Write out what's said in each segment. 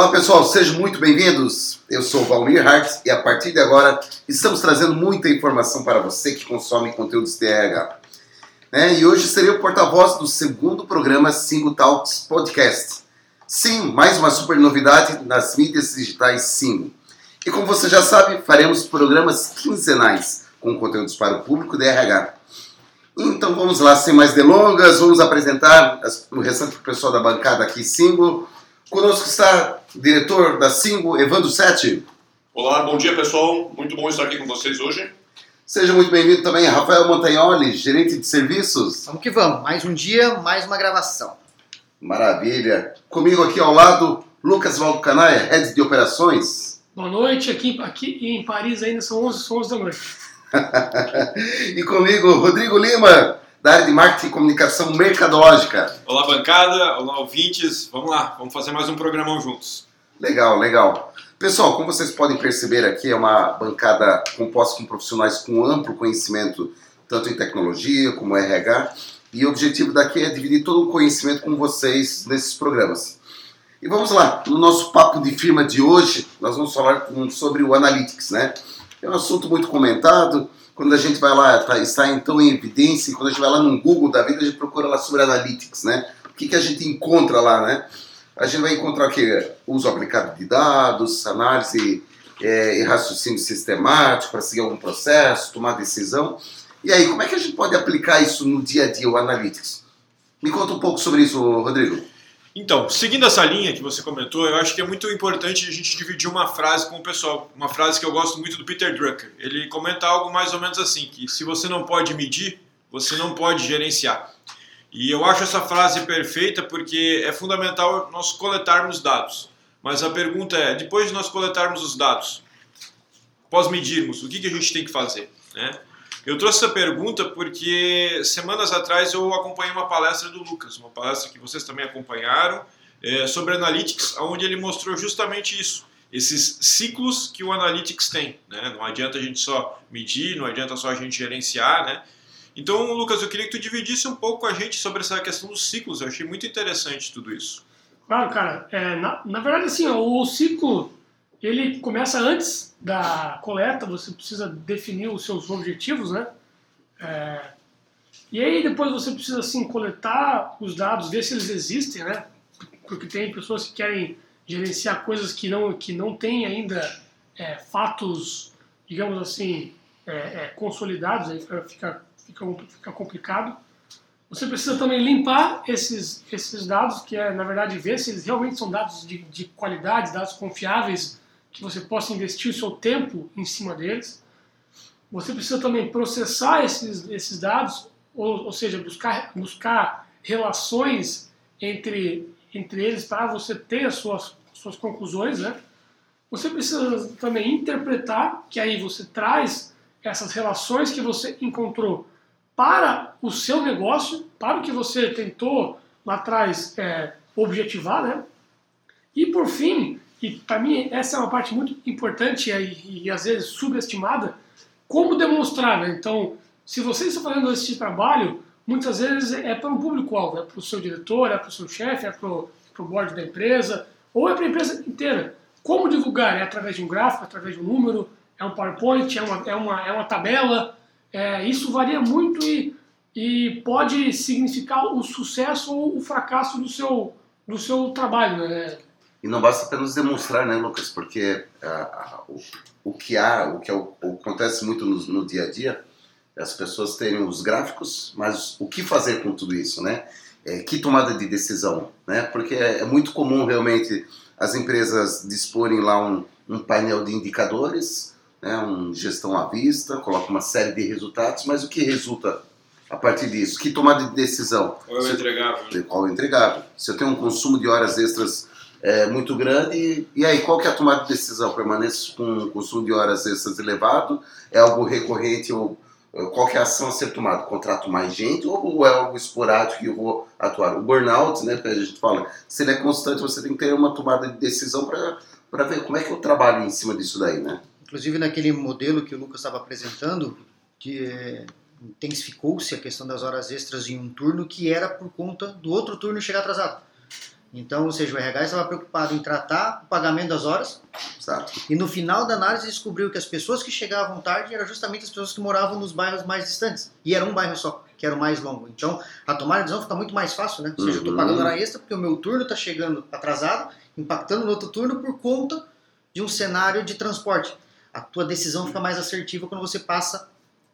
Olá pessoal, sejam muito bem-vindos. Eu sou Valmir Hart e a partir de agora estamos trazendo muita informação para você que consome conteúdos TRH. Né? E hoje serei o porta-voz do segundo programa Single Talks Podcast. Sim, mais uma super novidade nas mídias digitais Single. E como você já sabe, faremos programas quinzenais com conteúdos para o público DRH. Então vamos lá, sem mais delongas, vamos apresentar o restante pessoal da bancada aqui Single. Conosco está o diretor da Singo, Evandro Sete. Olá, bom dia pessoal, muito bom estar aqui com vocês hoje. Seja muito bem-vindo também Rafael Montagnoli, gerente de serviços. Vamos que vamos, mais um dia, mais uma gravação. Maravilha. Comigo aqui ao lado, Lucas Valcanaia, head de operações. Boa noite, aqui, aqui em Paris ainda são 11, 11 da noite. e comigo, Rodrigo Lima, da área de marketing e comunicação mercadológica. Olá, bancada, olá, ouvintes. Vamos lá, vamos fazer mais um programão juntos. Legal, legal. Pessoal, como vocês podem perceber aqui, é uma bancada composta com profissionais com amplo conhecimento, tanto em tecnologia como RH, e o objetivo daqui é dividir todo o conhecimento com vocês nesses programas. E vamos lá, no nosso papo de firma de hoje, nós vamos falar sobre o Analytics, né? É um assunto muito comentado, quando a gente vai lá, tá, está então em evidência, quando a gente vai lá no Google da vida, a gente procura lá sobre Analytics, né? O que, que a gente encontra lá, né? A gente vai encontrar que? Uso aplicado de dados, análise é, e raciocínio sistemático para seguir algum processo, tomar decisão. E aí, como é que a gente pode aplicar isso no dia a dia, o Analytics? Me conta um pouco sobre isso, Rodrigo. Então, seguindo essa linha que você comentou, eu acho que é muito importante a gente dividir uma frase com o pessoal. Uma frase que eu gosto muito do Peter Drucker. Ele comenta algo mais ou menos assim, que se você não pode medir, você não pode gerenciar. E eu acho essa frase perfeita porque é fundamental nós coletarmos dados. Mas a pergunta é, depois de nós coletarmos os dados, após medirmos, o que, que a gente tem que fazer? Né? Eu trouxe essa pergunta porque semanas atrás eu acompanhei uma palestra do Lucas, uma palestra que vocês também acompanharam, é, sobre Analytics, onde ele mostrou justamente isso, esses ciclos que o Analytics tem. Né? Não adianta a gente só medir, não adianta só a gente gerenciar. Né? Então, Lucas, eu queria que tu dividisse um pouco com a gente sobre essa questão dos ciclos. Eu achei muito interessante tudo isso. Claro, cara. É, na, na verdade, assim, o ciclo ele começa antes da coleta, você precisa definir os seus objetivos, né? É, e aí depois você precisa assim coletar os dados, ver se eles existem, né? Porque tem pessoas que querem gerenciar coisas que não que não têm ainda é, fatos, digamos assim, é, é consolidados, aí fica, fica fica complicado. Você precisa também limpar esses esses dados, que é na verdade ver se eles realmente são dados de, de qualidade, dados confiáveis que você possa investir o seu tempo em cima deles. Você precisa também processar esses, esses dados, ou, ou seja, buscar, buscar relações entre, entre eles para você ter as suas, suas conclusões. Né? Você precisa também interpretar, que aí você traz essas relações que você encontrou para o seu negócio, para o que você tentou lá atrás é, objetivar, né? E por fim, e para mim essa é uma parte muito importante e, e às vezes subestimada, como demonstrar, né? Então, se você está fazendo esse trabalho, muitas vezes é para um público-alvo, é para o seu diretor, é para o seu chefe, é para o board da empresa, ou é para a empresa inteira. Como divulgar? É através de um gráfico, através de um número, é um PowerPoint, é uma, é uma, é uma tabela. É, isso varia muito e, e pode significar o sucesso ou o fracasso do seu, do seu trabalho. Né? E não basta apenas demonstrar, né, Lucas? Porque ah, o, o, que há, o que é o, acontece muito no, no, dia a dia, as pessoas terem os gráficos, mas o que fazer com tudo isso, né? É, que tomada de decisão, né? Porque é, é, muito comum realmente as empresas disporem lá um, um painel de indicadores, né, um gestão à vista, coloca uma série de resultados, mas o que resulta a partir disso? Que tomada de decisão? Qual é o entregável? Qual é o entregável? Se eu tenho um consumo de horas extras é, muito grande. E, aí, qual que é a tomada de decisão? Permanece com um consumo de horas extras elevado? É algo recorrente ou qual que é a ação a ser tomada? Contrato mais gente ou é algo esporádico que eu vou atuar? O burnout, né, que a gente fala, se ele é constante, você tem que ter uma tomada de decisão para ver como é que eu trabalho em cima disso daí, né? Inclusive naquele modelo que o Lucas estava apresentando, que é, intensificou-se a questão das horas extras em um turno que era por conta do outro turno chegar atrasado. Então, ou seja, o RH estava preocupado em tratar o pagamento das horas Exato. e no final da análise descobriu que as pessoas que chegavam tarde eram justamente as pessoas que moravam nos bairros mais distantes. E era um bairro só, que era o mais longo. Então, a tomada de decisão fica muito mais fácil, né? Ou seja, eu estou Uhum. pagando hora extra porque o meu turno está chegando atrasado, impactando no outro turno por conta de um cenário de transporte. A tua decisão fica mais assertiva quando você passa,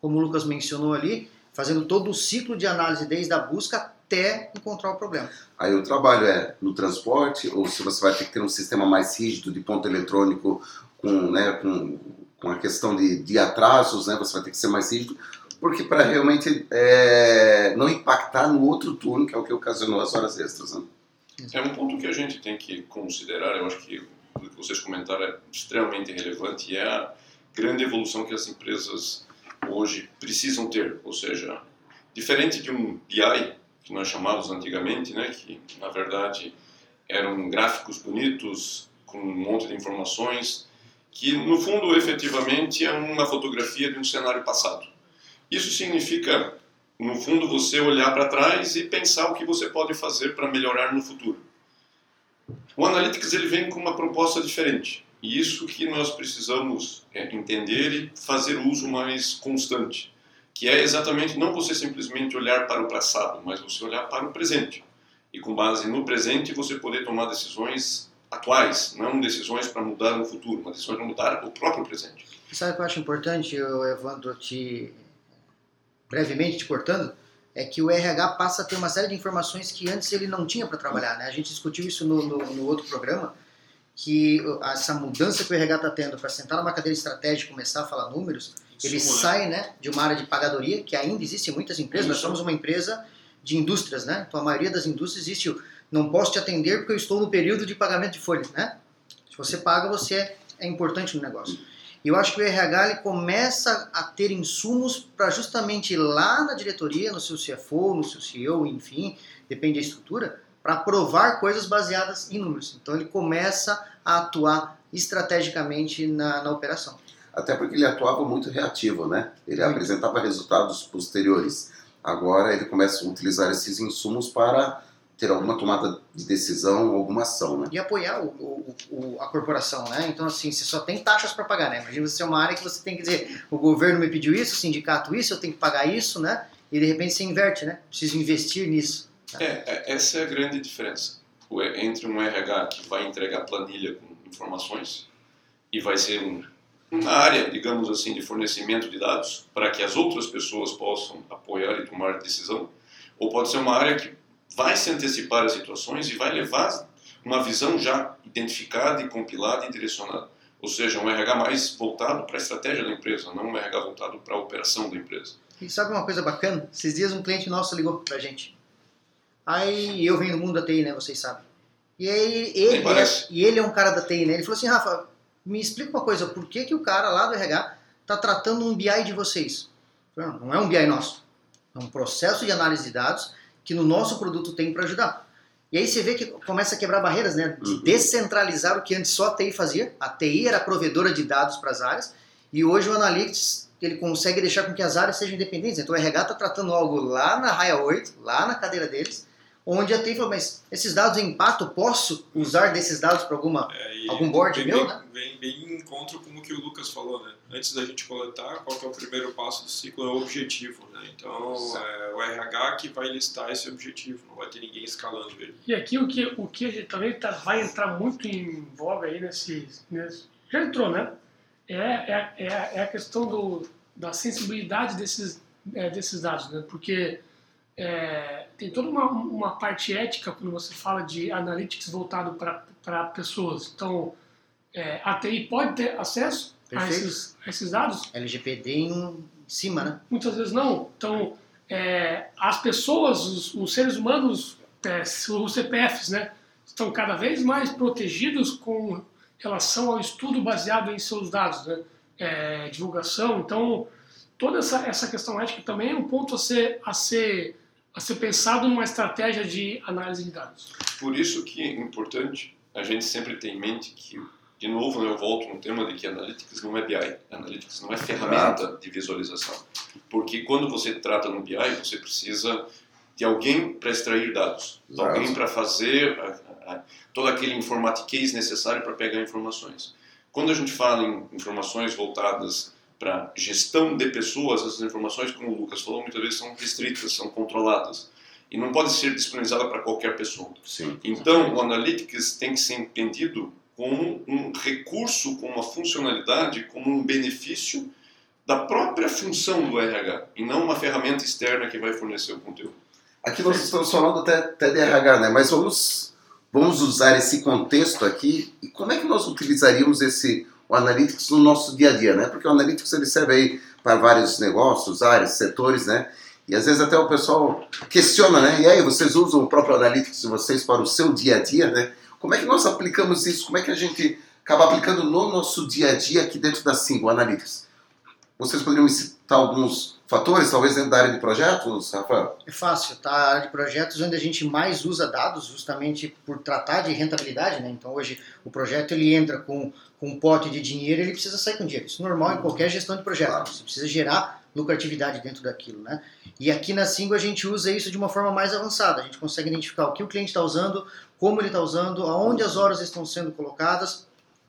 como o Lucas mencionou ali, fazendo todo o ciclo de análise desde a busca até encontrar o problema. Aí o trabalho é no transporte, ou se você vai ter que ter um sistema mais rígido de ponto eletrônico com, né, com, com a questão de, de atrasos, né, você vai ter que ser mais rígido, porque para realmente é, não impactar no outro turno, que é o que ocasionou as horas extras. Né? É um ponto que a gente tem que considerar, eu acho que o que vocês comentaram é extremamente relevante e é a grande evolução que as empresas hoje precisam ter, ou seja, diferente de um BI que nós chamávamos antigamente, né, que na verdade eram gráficos bonitos com um monte de informações, que no fundo efetivamente é uma fotografia de um cenário passado. Isso significa, no fundo, você olhar para trás e pensar o que você pode fazer para melhorar no futuro. O Analytics ele vem com uma proposta diferente. E isso que nós precisamos é, entender e fazer uso mais constante, que é exatamente não você simplesmente olhar para o passado, mas você olhar para o presente. E com base no presente você poder tomar decisões atuais, não decisões para mudar no futuro, mas decisões para mudar o próprio presente. Sabe o que eu acho importante, Evandro, te brevemente te cortando? É que o RH passa a ter uma série de informações que antes ele não tinha para trabalhar. Né? A gente discutiu isso no, no, no outro programa, que essa mudança que o RH está tendo para sentar numa cadeira estratégica e começar a falar números, ele Sim, sai né, de uma área de pagadoria, que ainda existe em muitas empresas. Nós Isso. somos uma empresa de indústrias, né? Então a maioria das indústrias existe o não posso te atender porque eu estou no período de pagamento de folha, né? Se você paga, você é, é importante no negócio. E eu acho que o RH ele começa a ter insumos para justamente lá na diretoria, no seu CFO, no seu CEO, enfim, depende da estrutura, para provar coisas baseadas em números. Então ele começa a atuar estrategicamente na, na operação. Até porque ele atuava muito reativo, né? Ele apresentava resultados posteriores. Agora ele começa a utilizar esses insumos para ter alguma tomada de decisão, alguma ação, né? E apoiar o, o- o- a corporação, né? Então, assim, você só tem taxas para pagar, né? Imagina você é uma área que você tem que dizer, o governo me pediu isso, o sindicato isso, eu tenho que pagar isso, né? E de repente você inverte, né? Preciso investir nisso. É, é, essa é a grande diferença O- entre um RH que vai entregar planilha com informações e vai ser um, uma área, digamos assim, de fornecimento de dados para que as outras pessoas possam apoiar e tomar decisão, ou pode ser uma área que vai se antecipar às situações e vai levar uma visão já identificada e compilada e direcionada. Ou seja, um RH mais voltado para a estratégia da empresa, não um RH voltado para a operação da empresa. E sabe uma coisa bacana? Esses dias um cliente nosso ligou pra gente. Aí eu venho do mundo da TI, né? Vocês sabem. E aí ele, é, e ele é um cara da TI, né? Ele falou assim, Rafa, me explica uma coisa, por que, que o cara lá do RH tá tratando um BI de vocês? Não, não é um BI nosso. É um processo de análise de dados que no nosso produto tem para ajudar. E aí você vê que começa a quebrar barreiras, né? De Uhum. descentralizar o que antes só a TI fazia. A TI era provedora de dados para as áreas e hoje o Analytics ele consegue deixar com que as áreas sejam independentes. Então o RH está tratando algo lá na raia 8, lá na cadeira deles, onde a TI falou, mas esses dados em impacto, posso usar desses dados para alguma... É, Algum board vem, meu, né? Vem bem em encontro com o que o Lucas falou, né? Antes da gente coletar, qual que é o primeiro passo do ciclo? É o objetivo, né? Então, é o RH que vai listar esse objetivo, não vai ter ninguém escalando ele. E aqui o que, o que a gente também tá, vai entrar muito em voga aí nesse, nesse já entrou, né? É, é, é, a- é a questão do, da sensibilidade desses, é, desses dados, né? Porque é, tem toda uma, uma parte ética quando você fala de analytics voltado para pessoas. Então, é, a TI pode ter acesso a esses, a esses dados? LGPD em cima, né? Muitas vezes não. Então, é, as pessoas, os, os seres humanos, é, os CPFs, né, estão cada vez mais protegidos com relação ao estudo baseado em seus dados, né, é, divulgação. Então, toda essa, essa questão ética também é um ponto a ser, a ser, a ser pensado numa estratégia de análise de dados. Por isso que é importante a gente sempre ter em mente que, de novo, eu volto no tema de que Analytics não é BI, Analytics não é ferramenta de visualização. Porque quando você trata no BI, você precisa de alguém para extrair dados, de alguém para fazer a, a, todo aquele informatiquez necessário para pegar informações. Quando a gente fala em informações voltadas para gestão de pessoas, essas informações, como o Lucas falou, muitas vezes são restritas, são controladas e não pode ser disponibilizada para qualquer pessoa. Sim. Então, o Analytics tem que ser entendido como um recurso, como uma funcionalidade, como um benefício da própria função do RH e não uma ferramenta externa que vai fornecer o conteúdo. Aqui nós estamos falando até, até de RH, né? Mas vamos, vamos usar esse contexto aqui e como é que nós utilizaríamos esse o Analytics no nosso dia a dia, né? Porque o Analytics ele serve aí para vários negócios, áreas, setores, né? E às vezes até o pessoal questiona, né? E aí, vocês usam o próprio Analytics de vocês para o seu dia a dia, né? Como é que nós aplicamos isso? Como é que a gente acaba aplicando no nosso dia a dia aqui dentro da Single Analytics? Vocês poderiam me citar alguns fatores, talvez dentro da área de projetos, Rafael? É fácil, tá? A área de projetos onde a gente mais usa dados, justamente por tratar de rentabilidade, né? Então hoje o projeto ele entra com, com um pote de dinheiro, ele precisa sair com dinheiro. Isso é normal em qualquer gestão de projeto. Claro. Você precisa gerar lucratividade dentro daquilo, né? E aqui na Singo a gente usa isso de uma forma mais avançada. A gente consegue identificar o que o cliente está usando, como ele está usando, aonde as horas estão sendo colocadas,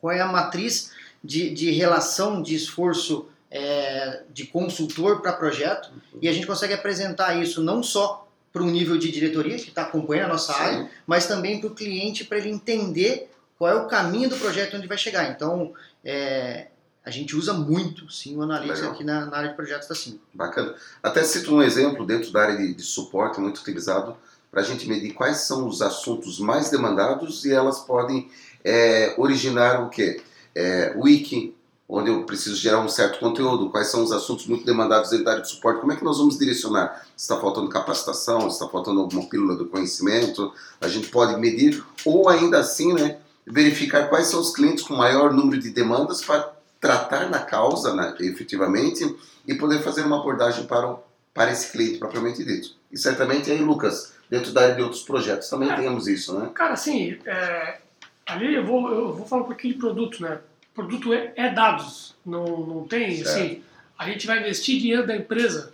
qual é a matriz de, de relação de esforço é, de consultor para projeto e a gente consegue apresentar isso não só para um nível de diretoria que está acompanhando a nossa Sim. área, mas também para o cliente para ele entender qual é o caminho do projeto onde vai chegar. Então, é, a gente usa muito, sim, o Analytics Legal. aqui na, na área de projetos da Sim. Bacana. Até cito um exemplo dentro da área de, de suporte muito utilizado para a gente medir quais são os assuntos mais demandados e elas podem é, originar o quê? É, wiki, onde eu preciso gerar um certo conteúdo, quais são os assuntos muito demandados dentro da área de suporte, como é que nós vamos direcionar? Se está faltando capacitação, se está faltando alguma pílula do conhecimento, a gente pode medir, ou ainda assim, né, verificar quais são os clientes com maior número de demandas para tratar na causa, né, efetivamente, e poder fazer uma abordagem para, o, para esse cliente propriamente dito. E certamente aí, Lucas, dentro da área de outros projetos também É. temos isso, né? Cara, assim, é, ali eu vou, eu vou falar um pouquinho de produto, né? Produto é, é dados, não, não tem, Certo. assim, a gente vai investir dinheiro da empresa,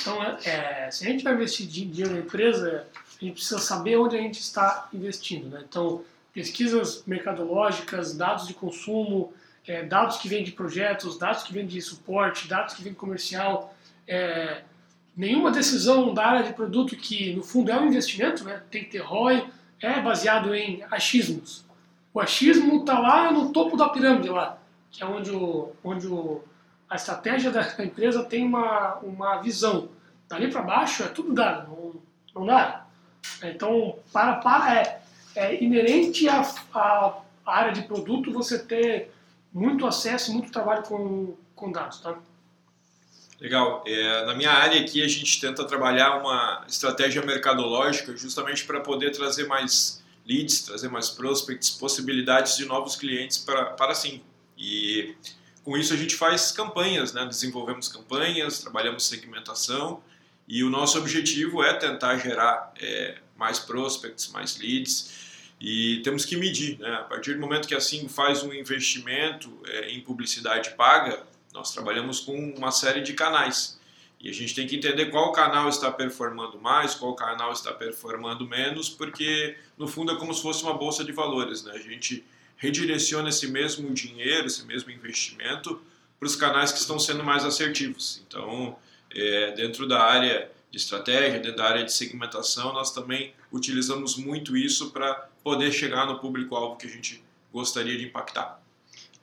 então, é, se a gente vai investir di- dinheiro na empresa, a gente precisa saber onde a gente está investindo, né? Então, pesquisas mercadológicas, dados de consumo, é, dados que vêm de projetos, dados que vêm de suporte, dados que vêm de comercial, é, nenhuma decisão da área de produto que, no fundo, é um investimento, né? tem que ter ROI, é baseado em achismos. O achismo está lá no topo da pirâmide, lá, que é onde, o, onde o, a estratégia da empresa tem uma, uma visão. Dali para baixo é tudo dado, não, não dá. Então, para, para é, é inerente à, à área de produto você ter muito acesso muito trabalho com, com dados. Tá? Legal. É, na minha área aqui a gente tenta trabalhar uma estratégia mercadológica justamente para poder trazer mais leads, trazer mais prospects, possibilidades de novos clientes para, para sim. E com isso a gente faz campanhas, né? desenvolvemos campanhas, trabalhamos segmentação e o nosso objetivo é tentar gerar é, mais prospects, mais leads e temos que medir. Né? A partir do momento que a Singo faz um investimento é, em publicidade paga, nós trabalhamos com uma série de canais. E a gente tem que entender qual canal está performando mais, qual canal está performando menos, porque no fundo é como se fosse uma bolsa de valores. Né? A gente redireciona esse mesmo dinheiro, esse mesmo investimento para os canais que estão sendo mais assertivos. Então, é, dentro da área de estratégia, dentro da área de segmentação, nós também utilizamos muito isso para poder chegar no público-alvo que a gente gostaria de impactar.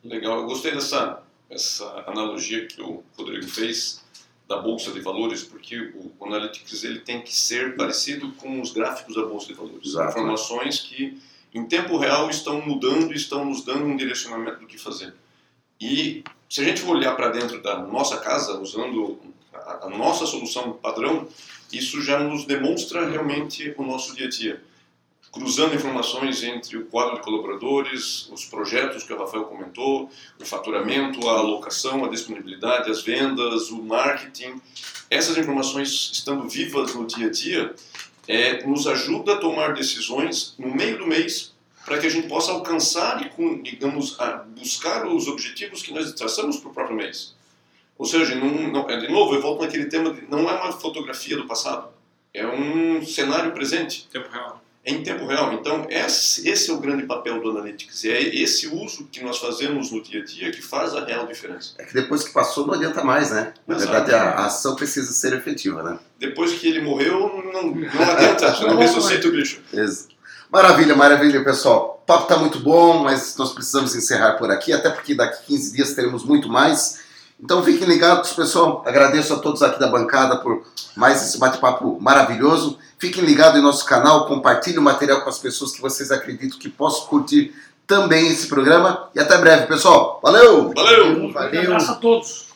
Legal, eu gostei dessa essa analogia que o Rodrigo fez da bolsa de valores, porque o Analytics ele tem que ser parecido com os gráficos da bolsa de valores. Exato. Informações que em tempo real estão mudando e estão nos dando um direcionamento do que fazer. E se a gente for olhar para dentro da nossa casa, usando a, a nossa solução padrão, isso já nos demonstra realmente o nosso dia a dia cruzando informações entre o quadro de colaboradores, os projetos que o Rafael comentou, o faturamento, a alocação, a disponibilidade, as vendas, o marketing. Essas informações estando vivas no dia a dia é, nos ajuda a tomar decisões no meio do mês para que a gente possa alcançar e, digamos, buscar os objetivos que nós traçamos para o próprio mês. Ou seja, não, não, é, de novo, eu volto naquele tema de não é uma fotografia do passado. é um cenário presente, Tempo real. É em tempo real. Então, esse, é o grande papel do Analytics. É esse uso que nós fazemos no dia a dia que faz a real diferença. É que depois que passou não adianta mais, né? Na Exato. verdade, a, ação precisa ser efetiva, né? Depois que ele morreu, não, não adianta, não ressuscita o bicho. Maravilha, maravilha, pessoal. O papo está muito bom, mas nós precisamos encerrar por aqui, até porque daqui 15 dias teremos muito mais. Então fiquem ligados, pessoal. Agradeço a todos aqui da bancada por mais esse bate-papo maravilhoso. Fiquem ligados em nosso canal, compartilhem o material com as pessoas que vocês acreditam que possam curtir também esse programa. E até breve, pessoal. Valeu! Valeu! Um Valeu. abraço a todos.